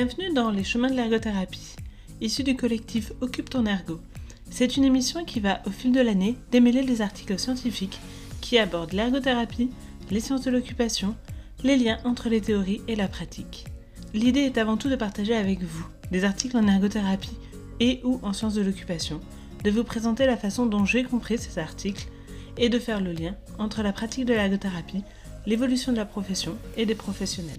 Bienvenue dans Les chemins de l'ergothérapie, issu du collectif Occupe ton ergo. C'est une émission qui va, au fil de l'année, démêler des articles scientifiques qui abordent l'ergothérapie, les sciences de l'occupation, les liens entre les théories et la pratique. L'idée est avant tout de partager avec vous des articles en ergothérapie et ou en sciences de l'occupation, de vous présenter la façon dont j'ai compris ces articles et de faire le lien entre la pratique de l'ergothérapie, l'évolution de la profession et des professionnels.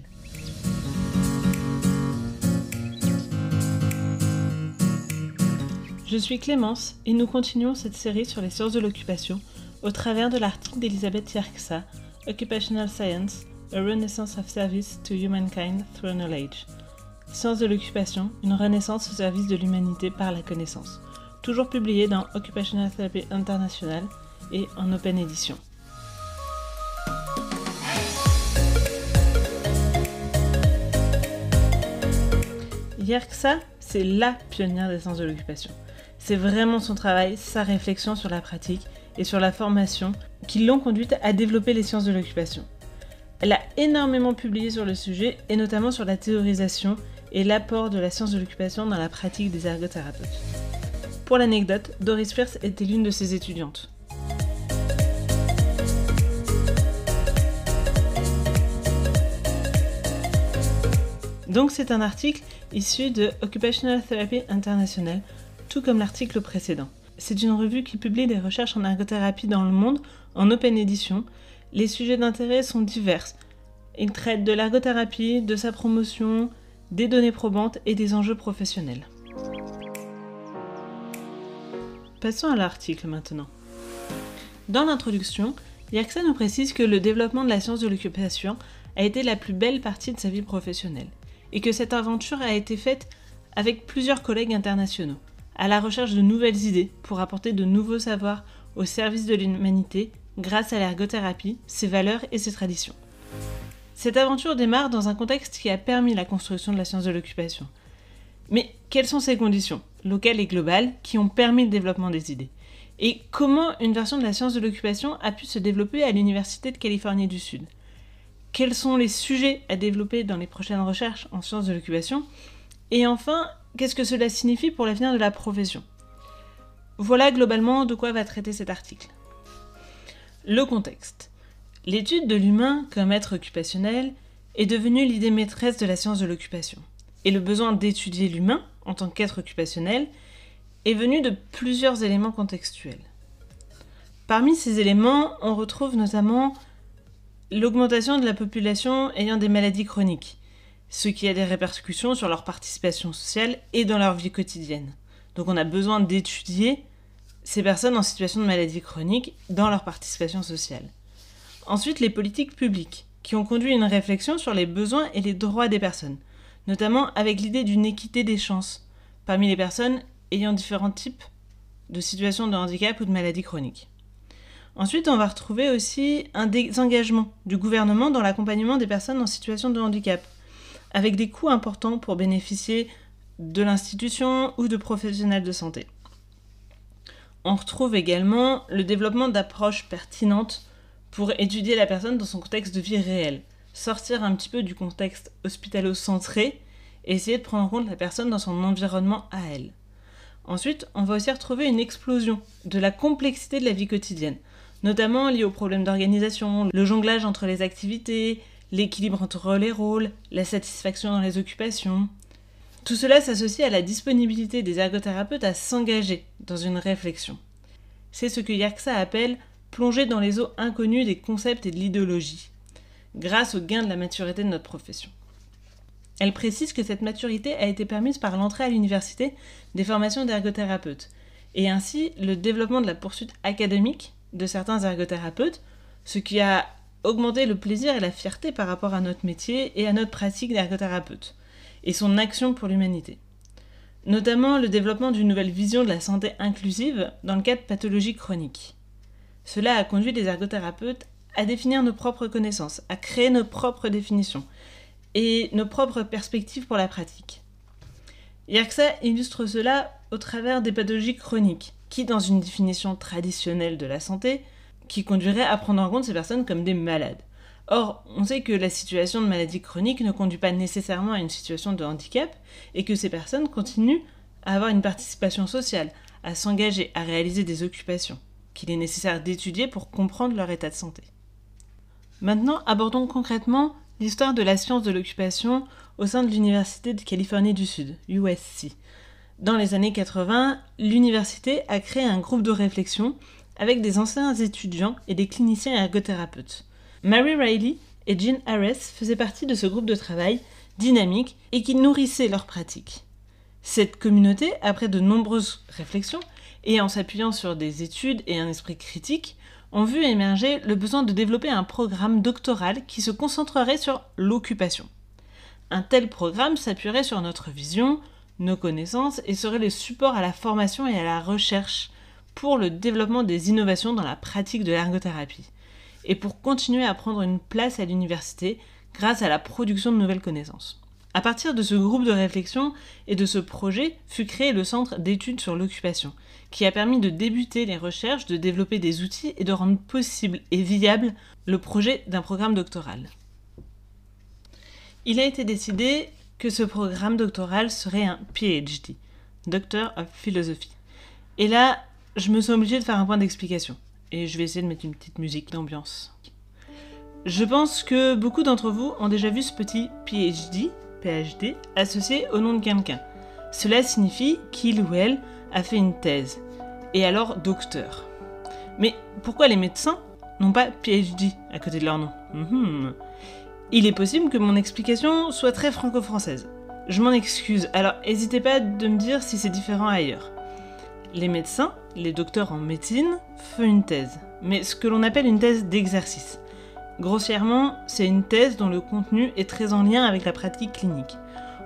Je suis Clémence et nous continuons cette série sur les sciences de l'occupation au travers de l'article d'Elisabeth Yerksa, Occupational Science, A Renaissance of Service to Humankind Through Knowledge. Sciences de l'occupation, une renaissance au service de l'humanité par la connaissance. Toujours publié dans Occupational Therapy International et en open édition. Yerksa, c'est la pionnière des sciences de l'occupation. C'est vraiment son travail, sa réflexion sur la pratique et sur la formation qui l'ont conduite à développer les sciences de l'occupation. Elle a énormément publié sur le sujet et notamment sur la théorisation et l'apport de la science de l'occupation dans la pratique des ergothérapeutes. Pour l'anecdote, Doris Pierce était l'une de ses étudiantes. Donc c'est un article issu de Occupational Therapy International tout comme l'article précédent. C'est une revue qui publie des recherches en ergothérapie dans le monde en open édition. Les sujets d'intérêt sont divers. Il traite de l'ergothérapie, de sa promotion, des données probantes et des enjeux professionnels. Passons à l'article maintenant. Dans l'introduction, Yerksa nous précise que le développement de la science de l'occupation a été la plus belle partie de sa vie professionnelle et que cette aventure a été faite avec plusieurs collègues internationaux à la recherche de nouvelles idées pour apporter de nouveaux savoirs au service de l'humanité grâce à l'ergothérapie, ses valeurs et ses traditions. Cette aventure démarre dans un contexte qui a permis la construction de la science de l'occupation. Mais quelles sont ces conditions, locales et globales, qui ont permis le développement des idées? Et comment une version de la science de l'occupation a pu se développer à l'Université de Californie du Sud? Quels sont les sujets à développer dans les prochaines recherches en sciences de l'occupation? Et enfin, Qu'est-ce que cela signifie pour l'avenir de la profession? Voilà globalement de quoi va traiter cet article. Le contexte. L'étude de l'humain comme être occupationnel est devenue l'idée maîtresse de la science de l'occupation. Et le besoin d'étudier l'humain en tant qu'être occupationnel est venu de plusieurs éléments contextuels. Parmi ces éléments, on retrouve notamment l'augmentation de la population ayant des maladies chroniques, ce qui a des répercussions sur leur participation sociale et dans leur vie quotidienne. Donc on a besoin d'étudier ces personnes en situation de maladie chronique dans leur participation sociale. Ensuite, les politiques publiques, qui ont conduit une réflexion sur les besoins et les droits des personnes, notamment avec l'idée d'une équité des chances parmi les personnes ayant différents types de situations de handicap ou de maladie chronique. Ensuite, on va retrouver aussi un désengagement du gouvernement dans l'accompagnement des personnes en situation de handicap, avec des coûts importants pour bénéficier de l'institution ou de professionnels de santé. On retrouve également le développement d'approches pertinentes pour étudier la personne dans son contexte de vie réel, sortir un petit peu du contexte hospitalo-centré et essayer de prendre en compte la personne dans son environnement à elle. Ensuite, on va aussi retrouver une explosion de la complexité de la vie quotidienne, notamment liée aux problèmes d'organisation, le jonglage entre les activités, l'équilibre entre les rôles, la satisfaction dans les occupations. Tout cela s'associe à la disponibilité des ergothérapeutes à s'engager dans une réflexion. C'est ce que Yerksa appelle plonger dans les eaux inconnues des concepts et de l'idéologie, grâce au gain de la maturité de notre profession. Elle précise que cette maturité a été permise par l'entrée à l'université des formations d'ergothérapeutes, et ainsi le développement de la poursuite académique de certains ergothérapeutes, ce qui a augmenter le plaisir et la fierté par rapport à notre métier et à notre pratique d'ergothérapeute, et son action pour l'humanité. Notamment le développement d'une nouvelle vision de la santé inclusive dans le cas de pathologies chroniques. Cela a conduit les ergothérapeutes à définir nos propres connaissances, à créer nos propres définitions et nos propres perspectives pour la pratique. Yerksa illustre cela au travers des pathologies chroniques, qui, dans une définition traditionnelle de la santé, qui conduirait à prendre en compte ces personnes comme des malades. Or, on sait que la situation de maladie chronique ne conduit pas nécessairement à une situation de handicap et que ces personnes continuent à avoir une participation sociale, à s'engager, à réaliser des occupations, qu'il est nécessaire d'étudier pour comprendre leur état de santé. Maintenant, abordons concrètement l'histoire de la science de l'occupation au sein de l'Université de Californie du Sud, USC. Dans les années 80, l'université a créé un groupe de réflexion avec des anciens étudiants et des cliniciens ergothérapeutes. Mary Riley et Jean Harris faisaient partie de ce groupe de travail dynamique et qui nourrissait leurs pratiques. Cette communauté, après de nombreuses réflexions, et en s'appuyant sur des études et un esprit critique, ont vu émerger le besoin de développer un programme doctoral qui se concentrerait sur l'occupation. Un tel programme s'appuierait sur notre vision, nos connaissances et serait le support à la formation et à la recherche pour le développement des innovations dans la pratique de l'ergothérapie et pour continuer à prendre une place à l'université grâce à la production de nouvelles connaissances. À partir de ce groupe de réflexion et de ce projet fut créé le Centre d'études sur l'occupation, qui a permis de débuter les recherches, de développer des outils et de rendre possible et viable le projet d'un programme doctoral. Il a été décidé que ce programme doctoral serait un PhD, Doctor of Philosophy. Et là, je me suis obligée de faire un point d'explication. Et je vais essayer de mettre une petite musique d'ambiance. Je pense que beaucoup d'entre vous ont déjà vu ce petit PhD, PhD, associé au nom de quelqu'un. Cela signifie qu'il ou elle a fait une thèse, et alors docteur. Mais pourquoi les médecins n'ont pas PhD à côté de leur nom? Mhm. Il est possible que mon explication soit très franco-française. Je m'en excuse, alors n'hésitez pas de me dire si c'est différent ailleurs. Les médecins, les docteurs en médecine, font une thèse, mais ce que l'on appelle une thèse d'exercice. Grossièrement, c'est une thèse dont le contenu est très en lien avec la pratique clinique.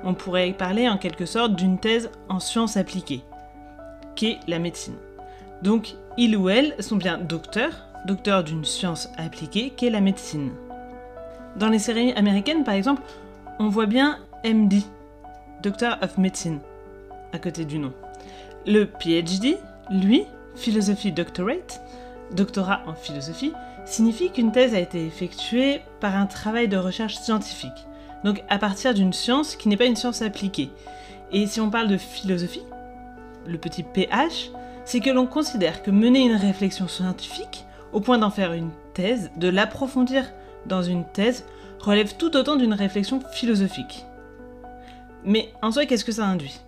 On pourrait parler en quelque sorte d'une thèse en sciences appliquées, qu'est la médecine. Donc, ils ou elles sont bien docteurs, docteurs d'une science appliquée qu'est la médecine. Dans les séries américaines, par exemple, on voit bien MD, Doctor of Medicine, à côté du nom. Le PhD, lui, Philosophy Doctorate, doctorat en philosophie, signifie qu'une thèse a été effectuée par un travail de recherche scientifique, donc à partir d'une science qui n'est pas une science appliquée. Et si on parle de philosophie, le petit PH, c'est que l'on considère que mener une réflexion scientifique, au point d'en faire une thèse, de l'approfondir dans une thèse, relève tout autant d'une réflexion philosophique. Mais en soi, qu'est-ce que ça induit?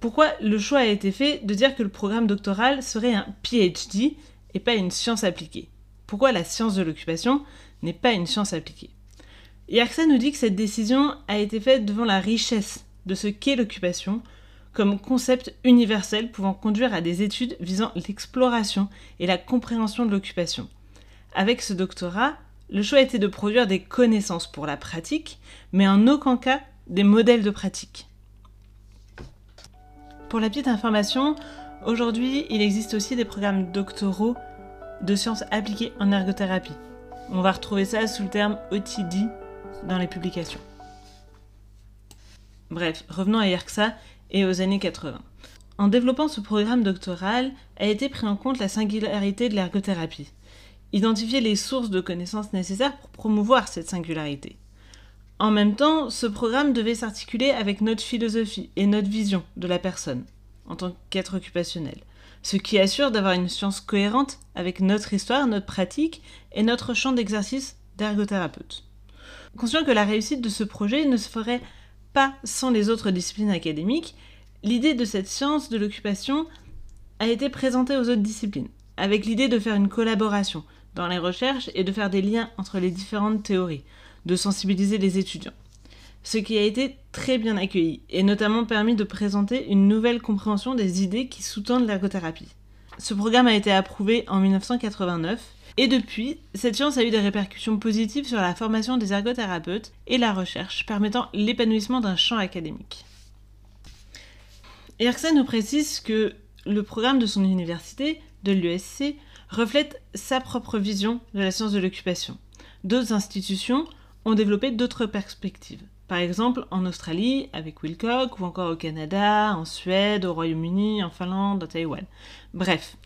Pourquoi le choix a été fait de dire que le programme doctoral serait un PhD et pas une science appliquée? Pourquoi la science de l'occupation n'est pas une science appliquée? Yerksa nous dit que cette décision a été faite devant la richesse de ce qu'est l'occupation comme concept universel pouvant conduire à des études visant l'exploration et la compréhension de l'occupation. Avec ce doctorat, le choix était de produire des connaissances pour la pratique, mais en aucun cas des modèles de pratique. Pour la petite information, Aujourd'hui, il existe aussi des programmes doctoraux de sciences appliquées en ergothérapie. On va retrouver ça sous le terme OTD dans les publications. Bref, revenons à IRCSA et aux années 80. En développant ce programme doctoral, a été pris en compte la singularité de l'ergothérapie. Identifier les sources de connaissances nécessaires pour promouvoir cette singularité. En même temps, ce programme devait s'articuler avec notre philosophie et notre vision de la personne en tant qu'être occupationnel, ce qui assure d'avoir une science cohérente avec notre histoire, notre pratique et notre champ d'exercice d'ergothérapeute. Conscient que la réussite de ce projet ne se ferait pas sans les autres disciplines académiques, l'idée de cette science de l'occupation a été présentée aux autres disciplines, avec l'idée de faire une collaboration dans les recherches et de faire des liens entre les différentes théories, de sensibiliser les étudiants ce qui a été très bien accueilli et notamment permis de présenter une nouvelle compréhension des idées qui sous-tendent l'ergothérapie. Ce programme a été approuvé en 1989 et depuis, cette science a eu des répercussions positives sur la formation des ergothérapeutes et la recherche, permettant l'épanouissement d'un champ académique. ERCSA nous précise que le programme de son université, de l'USC, reflète sa propre vision de la science de l'occupation. D'autres institutions ont développé d'autres perspectives. Par exemple, en Australie, avec Wilcock, ou encore au Canada, en Suède, au Royaume-Uni, en Finlande, à Taïwan. Bref,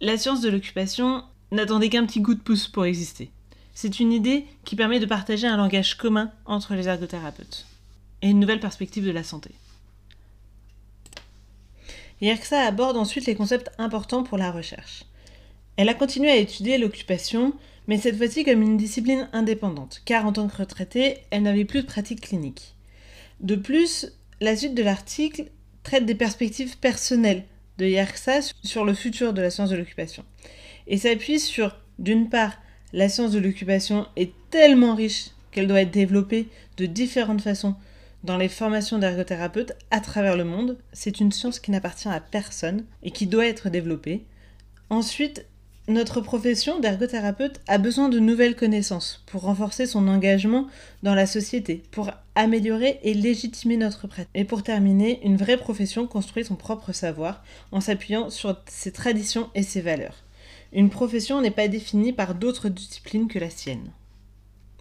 la science de l'occupation n'attendait qu'un petit coup de pouce pour exister. C'est une idée qui permet de partager un langage commun entre les ergothérapeutes et une nouvelle perspective de la santé. Yerxa aborde ensuite les concepts importants pour la recherche. Elle a continué à étudier l'occupation, mais cette fois-ci comme une discipline indépendante, car en tant que retraitée, elle n'avait plus de pratique clinique. De plus, la suite de l'article traite des perspectives personnelles de Yerxa sur le futur de la science de l'occupation, et s'appuie sur, d'une part, la science de l'occupation est tellement riche qu'elle doit être développée de différentes façons dans les formations d'ergothérapeutes à travers le monde. C'est une science qui n'appartient à personne et qui doit être développée. Ensuite, notre profession d'ergothérapeute a besoin de nouvelles connaissances pour renforcer son engagement dans la société, pour améliorer et légitimer notre pratique. Et pour terminer, une vraie profession construit son propre savoir en s'appuyant sur ses traditions et ses valeurs. Une profession n'est pas définie par d'autres disciplines que la sienne.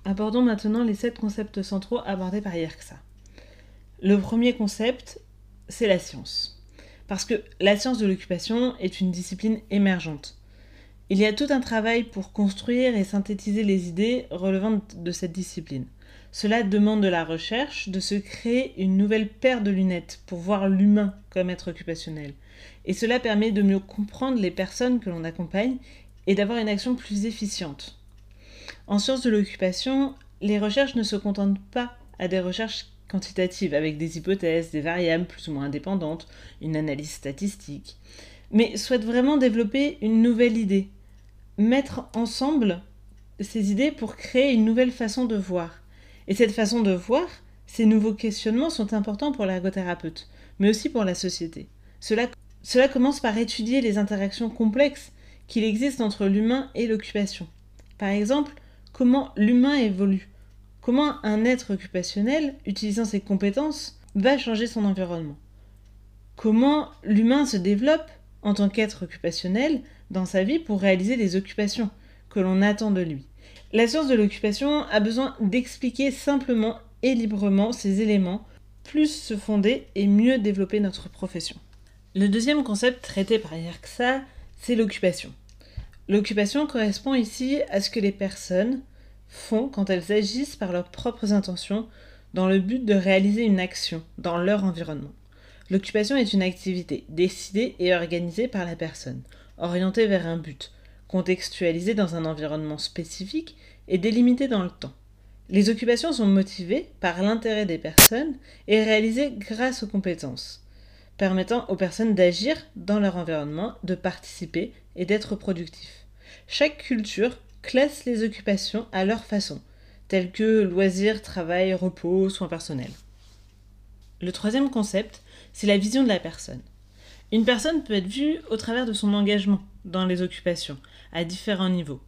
Abordons maintenant les sept concepts centraux abordés par Yerxa. Le premier concept, c'est la science. Parce que la science de l'occupation est une discipline émergente. Il y a tout un travail pour construire et synthétiser les idées relevant de cette discipline. Cela demande de la recherche, de se créer une nouvelle paire de lunettes pour voir l'humain comme être occupationnel. Et cela permet de mieux comprendre les personnes que l'on accompagne et d'avoir une action plus efficiente. En sciences de l'occupation, les recherches ne se contentent pas à des recherches quantitatives avec des hypothèses, des variables plus ou moins indépendantes, une analyse statistique, mais souhaitent vraiment développer une nouvelle idée, mettre ensemble ces idées pour créer une nouvelle façon de voir. Et cette façon de voir, ces nouveaux questionnements sont importants pour l'ergothérapeute, mais aussi pour la société. Cela, cela commence par étudier les interactions complexes qu'il existe entre l'humain et l'occupation. Par exemple, comment l'humain évolue, comment un être occupationnel, utilisant ses compétences, va changer son environnement. Comment l'humain se développe en tant qu'être occupationnel dans sa vie pour réaliser les occupations que l'on attend de lui. La science de l'occupation a besoin d'expliquer simplement et librement ces éléments, plus se fonder et mieux développer notre profession. Le deuxième concept traité par Yerxa, c'est l'occupation. L'occupation correspond ici à ce que les personnes font quand elles agissent par leurs propres intentions dans le but de réaliser une action dans leur environnement. L'occupation est une activité décidée et organisée par la personne, orientée vers un but, contextualisée dans un environnement spécifique et délimitée dans le temps. Les occupations sont motivées par l'intérêt des personnes et réalisées grâce aux compétences, permettant aux personnes d'agir dans leur environnement, de participer et d'être productifs. Chaque culture classe les occupations à leur façon, telles que loisirs, travail, repos, soins personnels. Le troisième concept, c'est la vision de la personne. Une personne peut être vue au travers de son engagement dans les occupations, à différents niveaux,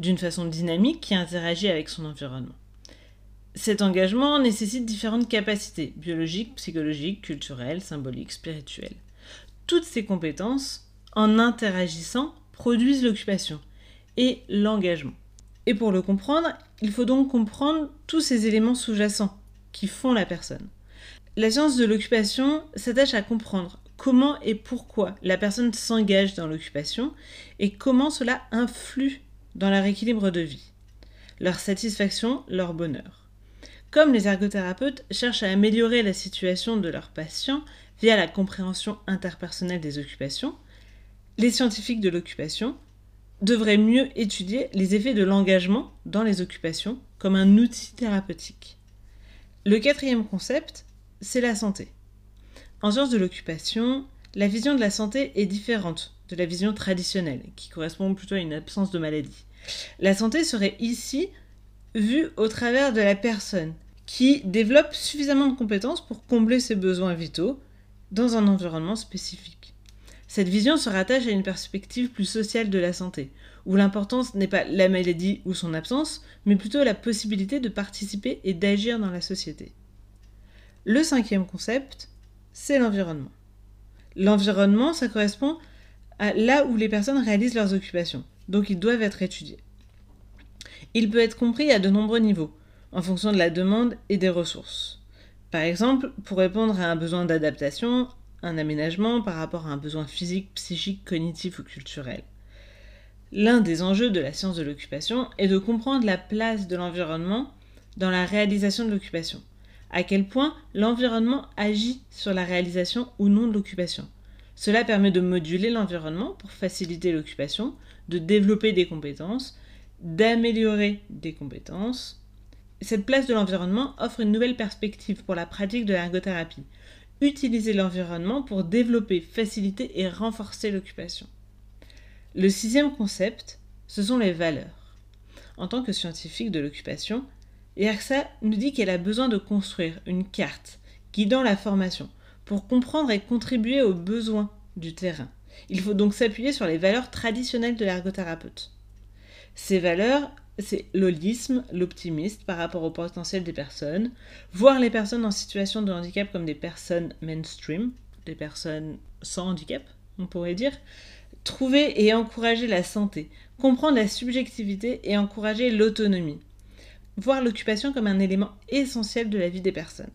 d'une façon dynamique qui interagit avec son environnement. Cet engagement nécessite différentes capacités, biologiques, psychologiques, culturelles, symboliques, spirituelles. Toutes ces compétences, en interagissant, produisent l'occupation et l'engagement. Et pour le comprendre, il faut donc comprendre tous ces éléments sous-jacents qui font la personne. La science de l'occupation s'attache à comprendre comment et pourquoi la personne s'engage dans l'occupation et comment cela influe dans leur équilibre de vie, leur satisfaction, leur bonheur. Comme les ergothérapeutes cherchent à améliorer la situation de leurs patients via la compréhension interpersonnelle des occupations, les scientifiques de l'occupation devraient mieux étudier les effets de l'engagement dans les occupations comme un outil thérapeutique. Le quatrième concept c'est la santé. En sciences de l'occupation, la vision de la santé est différente de la vision traditionnelle, qui correspond plutôt à une absence de maladie. La santé serait ici vue au travers de la personne, qui développe suffisamment de compétences pour combler ses besoins vitaux dans un environnement spécifique. Cette vision se rattache à une perspective plus sociale de la santé, où l'importance n'est pas la maladie ou son absence, mais plutôt la possibilité de participer et d'agir dans la société. Le cinquième concept, c'est l'environnement. L'environnement, ça correspond à là où les personnes réalisent leurs occupations, donc ils doivent être étudiés. Il peut être compris à de nombreux niveaux, en fonction de la demande et des ressources. Par exemple, pour répondre à un besoin d'adaptation, un aménagement par rapport à un besoin physique, psychique, cognitif ou culturel. L'un des enjeux de la science de l'occupation est de comprendre la place de l'environnement dans la réalisation de l'occupation. À quel point l'environnement agit sur la réalisation ou non de l'occupation. Cela permet de moduler l'environnement pour faciliter l'occupation, de développer des compétences, d'améliorer des compétences. Cette place de l'environnement offre une nouvelle perspective pour la pratique de l'ergothérapie. Utiliser l'environnement pour développer, faciliter et renforcer l'occupation. Le sixième concept, ce sont les valeurs. En tant que scientifique de l'occupation, ERSA nous dit qu'elle a besoin de construire une carte guidant la formation pour comprendre et contribuer aux besoins du terrain. Il faut donc s'appuyer sur les valeurs traditionnelles de l'ergothérapeute. Ces valeurs, c'est l'holisme, l'optimisme par rapport au potentiel des personnes, voir les personnes en situation de handicap comme des personnes mainstream, des personnes sans handicap, on pourrait dire, trouver et encourager la santé, comprendre la subjectivité et encourager l'autonomie, voir l'occupation comme un élément essentiel de la vie des personnes.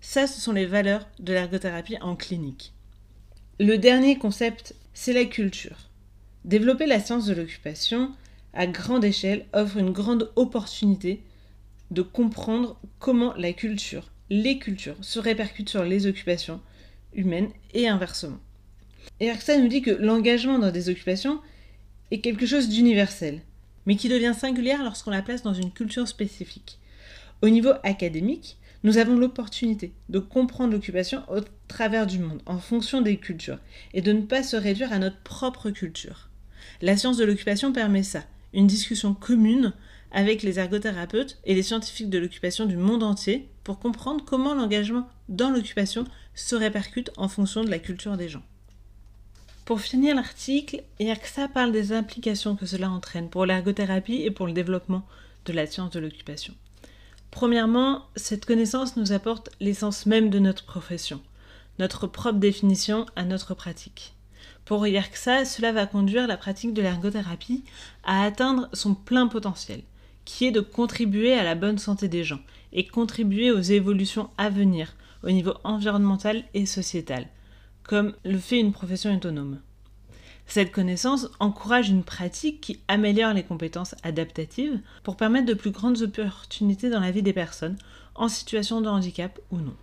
Ça, ce sont les valeurs de l'ergothérapie en clinique. Le dernier concept, c'est la culture. Développer la science de l'occupation à grande échelle offre une grande opportunité de comprendre comment la culture, les cultures, se répercutent sur les occupations humaines et inversement. Et Erksa nous dit que l'engagement dans des occupations est quelque chose d'universel, mais qui devient singulière lorsqu'on la place dans une culture spécifique. Au niveau académique, nous avons l'opportunité de comprendre l'occupation au travers du monde, en fonction des cultures, et de ne pas se réduire à notre propre culture. La science de l'occupation permet ça, une discussion commune avec les ergothérapeutes et les scientifiques de l'occupation du monde entier pour comprendre comment l'engagement dans l'occupation se répercute en fonction de la culture des gens. Pour finir l'article, ça parle des implications que cela entraîne pour l'ergothérapie et pour le développement de la science de l'occupation. Premièrement, cette connaissance nous apporte l'essence même de notre profession, notre propre définition à notre pratique. Pour Yerksa, cela va conduire la pratique de l'ergothérapie à atteindre son plein potentiel, qui est de contribuer à la bonne santé des gens et contribuer aux évolutions à venir au niveau environnemental et sociétal, comme le fait une profession autonome. Cette connaissance encourage une pratique qui améliore les compétences adaptatives pour permettre de plus grandes opportunités dans la vie des personnes en situation de handicap ou non.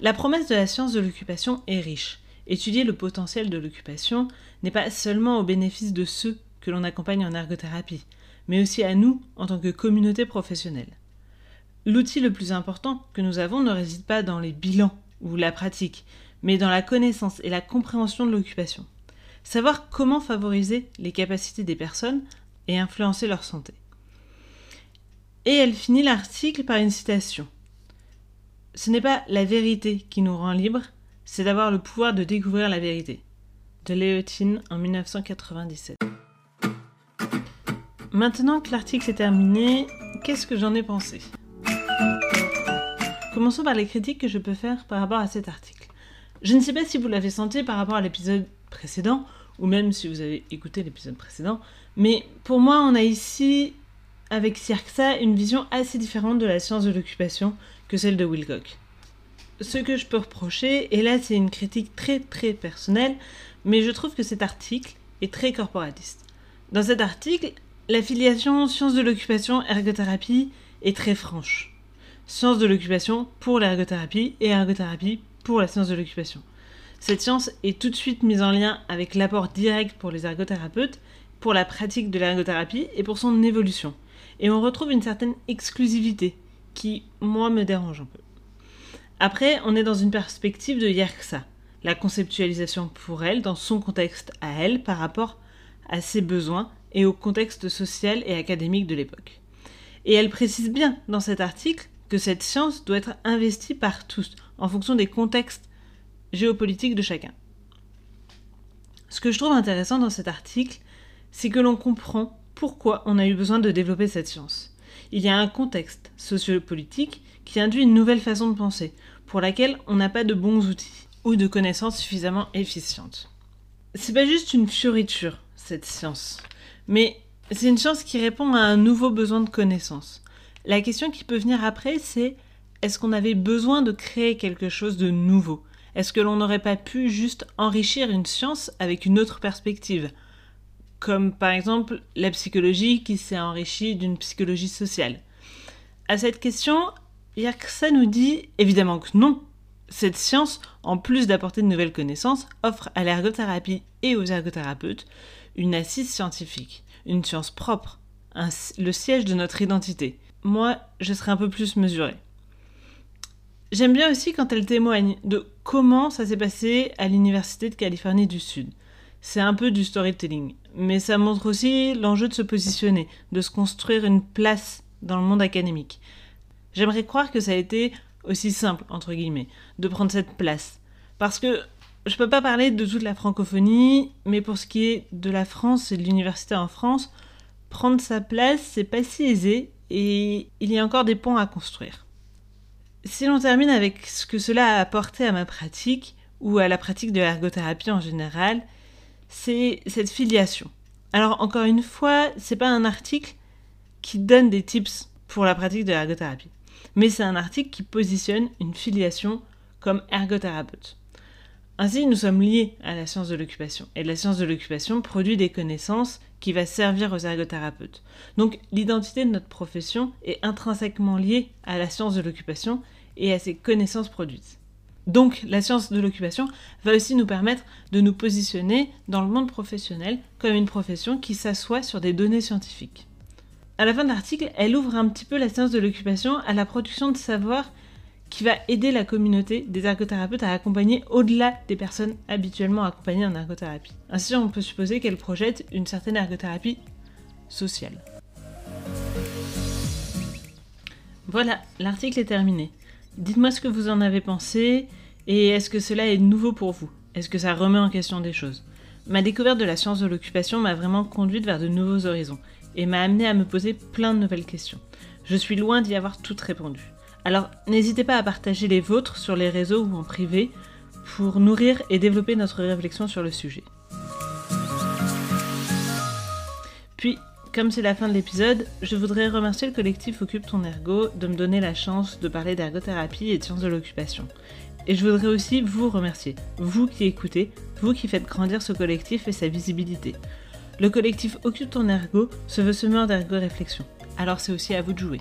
La promesse de la science de l'occupation est riche. Étudier le potentiel de l'occupation n'est pas seulement au bénéfice de ceux que l'on accompagne en ergothérapie, mais aussi à nous en tant que communauté professionnelle. L'outil le plus important que nous avons ne réside pas dans les bilans ou la pratique, mais dans la connaissance et la compréhension de l'occupation savoir comment favoriser les capacités des personnes et influencer leur santé. Et elle finit l'article par une citation. Ce n'est pas la vérité qui nous rend libres, c'est d'avoir le pouvoir de découvrir la vérité. De Léotine en 1997. Maintenant que l'article est terminé, qu'est-ce que j'en ai pensé? Commençons par les critiques que je peux faire par rapport à cet article. Je ne sais pas si vous l'avez senti par rapport à l'épisode précédent, ou même si vous avez écouté l'épisode précédent. Mais pour moi, on a ici, avec Sirksa, une vision assez différente de la science de l'occupation que celle de Wilcock. Ce que je peux reprocher, et là c'est une critique très très personnelle, mais je trouve que cet article est très corporatiste. Dans cet article, la filiation science de l'occupation ergothérapie est très franche. Science de l'occupation pour l'ergothérapie et ergothérapie pour la science de l'occupation. Cette science est tout de suite mise en lien avec l'apport direct pour les ergothérapeutes, pour la pratique de l'ergothérapie et pour son évolution. Et on retrouve une certaine exclusivité qui, moi, me dérange un peu. Après, on est dans une perspective de Yerksa, la conceptualisation pour elle dans son contexte à elle par rapport à ses besoins et au contexte social et académique de l'époque. Et elle précise bien dans cet article cette science doit être investie par tous, en fonction des contextes géopolitique de chacun. Ce que je trouve intéressant dans cet article, c'est que l'on comprend pourquoi on a eu besoin de développer cette science. Il y a un contexte sociopolitique qui induit une nouvelle façon de penser, pour laquelle on n'a pas de bons outils ou de connaissances suffisamment efficientes. C'est pas juste une fioriture, cette science, mais c'est une science qui répond à un nouveau besoin de connaissances. La question qui peut venir après, c'est est-ce qu'on avait besoin de créer quelque chose de nouveau? Est-ce que l'on n'aurait pas pu juste enrichir une science avec une autre perspective? Comme par exemple la psychologie qui s'est enrichie d'une psychologie sociale À cette question, Yerksa nous dit évidemment que non. Cette science, en plus d'apporter de nouvelles connaissances, offre à l'ergothérapie et aux ergothérapeutes une assise scientifique, une science propre, le siège de notre identité. Moi, je serais un peu plus mesurée. J'aime bien aussi quand elle témoigne de comment ça s'est passé à l'Université de Californie du Sud. C'est un peu du storytelling, mais ça montre aussi l'enjeu de se positionner, de se construire une place dans le monde académique. J'aimerais croire que ça a été aussi simple, entre guillemets, de prendre cette place. Parce que je peux pas parler de toute la francophonie, mais pour ce qui est de la France et de l'université en France, prendre sa place, c'est pas si aisé et il y a encore des ponts à construire. Si l'on termine avec ce que cela a apporté à ma pratique, ou à la pratique de l'ergothérapie en général, c'est cette filiation. Alors encore une fois, c'est pas un article qui donne des tips pour la pratique de l'ergothérapie, mais c'est un article qui positionne une filiation comme ergothérapeute. Ainsi, nous sommes liés à la science de l'occupation, et la science de l'occupation produit des connaissances qui va servir aux ergothérapeutes. Donc l'identité de notre profession est intrinsèquement liée à la science de l'occupation et à ses connaissances produites. Donc la science de l'occupation va aussi nous permettre de nous positionner dans le monde professionnel comme une profession qui s'assoit sur des données scientifiques. À la fin de l'article, elle ouvre un petit peu la science de l'occupation à la production de savoir qui va aider la communauté des ergothérapeutes à accompagner au-delà des personnes habituellement accompagnées en ergothérapie. Ainsi, on peut supposer qu'elle projette une certaine ergothérapie sociale. Voilà, l'article est terminé. Dites-moi ce que vous en avez pensé et est-ce que cela est nouveau pour vous? Est-ce que ça remet en question des choses? Ma découverte de la science de l'occupation m'a vraiment conduite vers de nouveaux horizons et m'a amené à me poser plein de nouvelles questions. Je suis loin d'y avoir toutes répondu. Alors n'hésitez pas à partager les vôtres sur les réseaux ou en privé pour nourrir et développer notre réflexion sur le sujet. Puis, comme c'est la fin de l'épisode, je voudrais remercier le collectif Occupe ton ergo de me donner la chance de parler d'ergothérapie et de sciences de l'occupation. Et je voudrais aussi vous remercier, vous qui écoutez, vous qui faites grandir ce collectif et sa visibilité. Le collectif Occupe ton ergo se veut semeur d'ergo réflexion, alors c'est aussi à vous de jouer.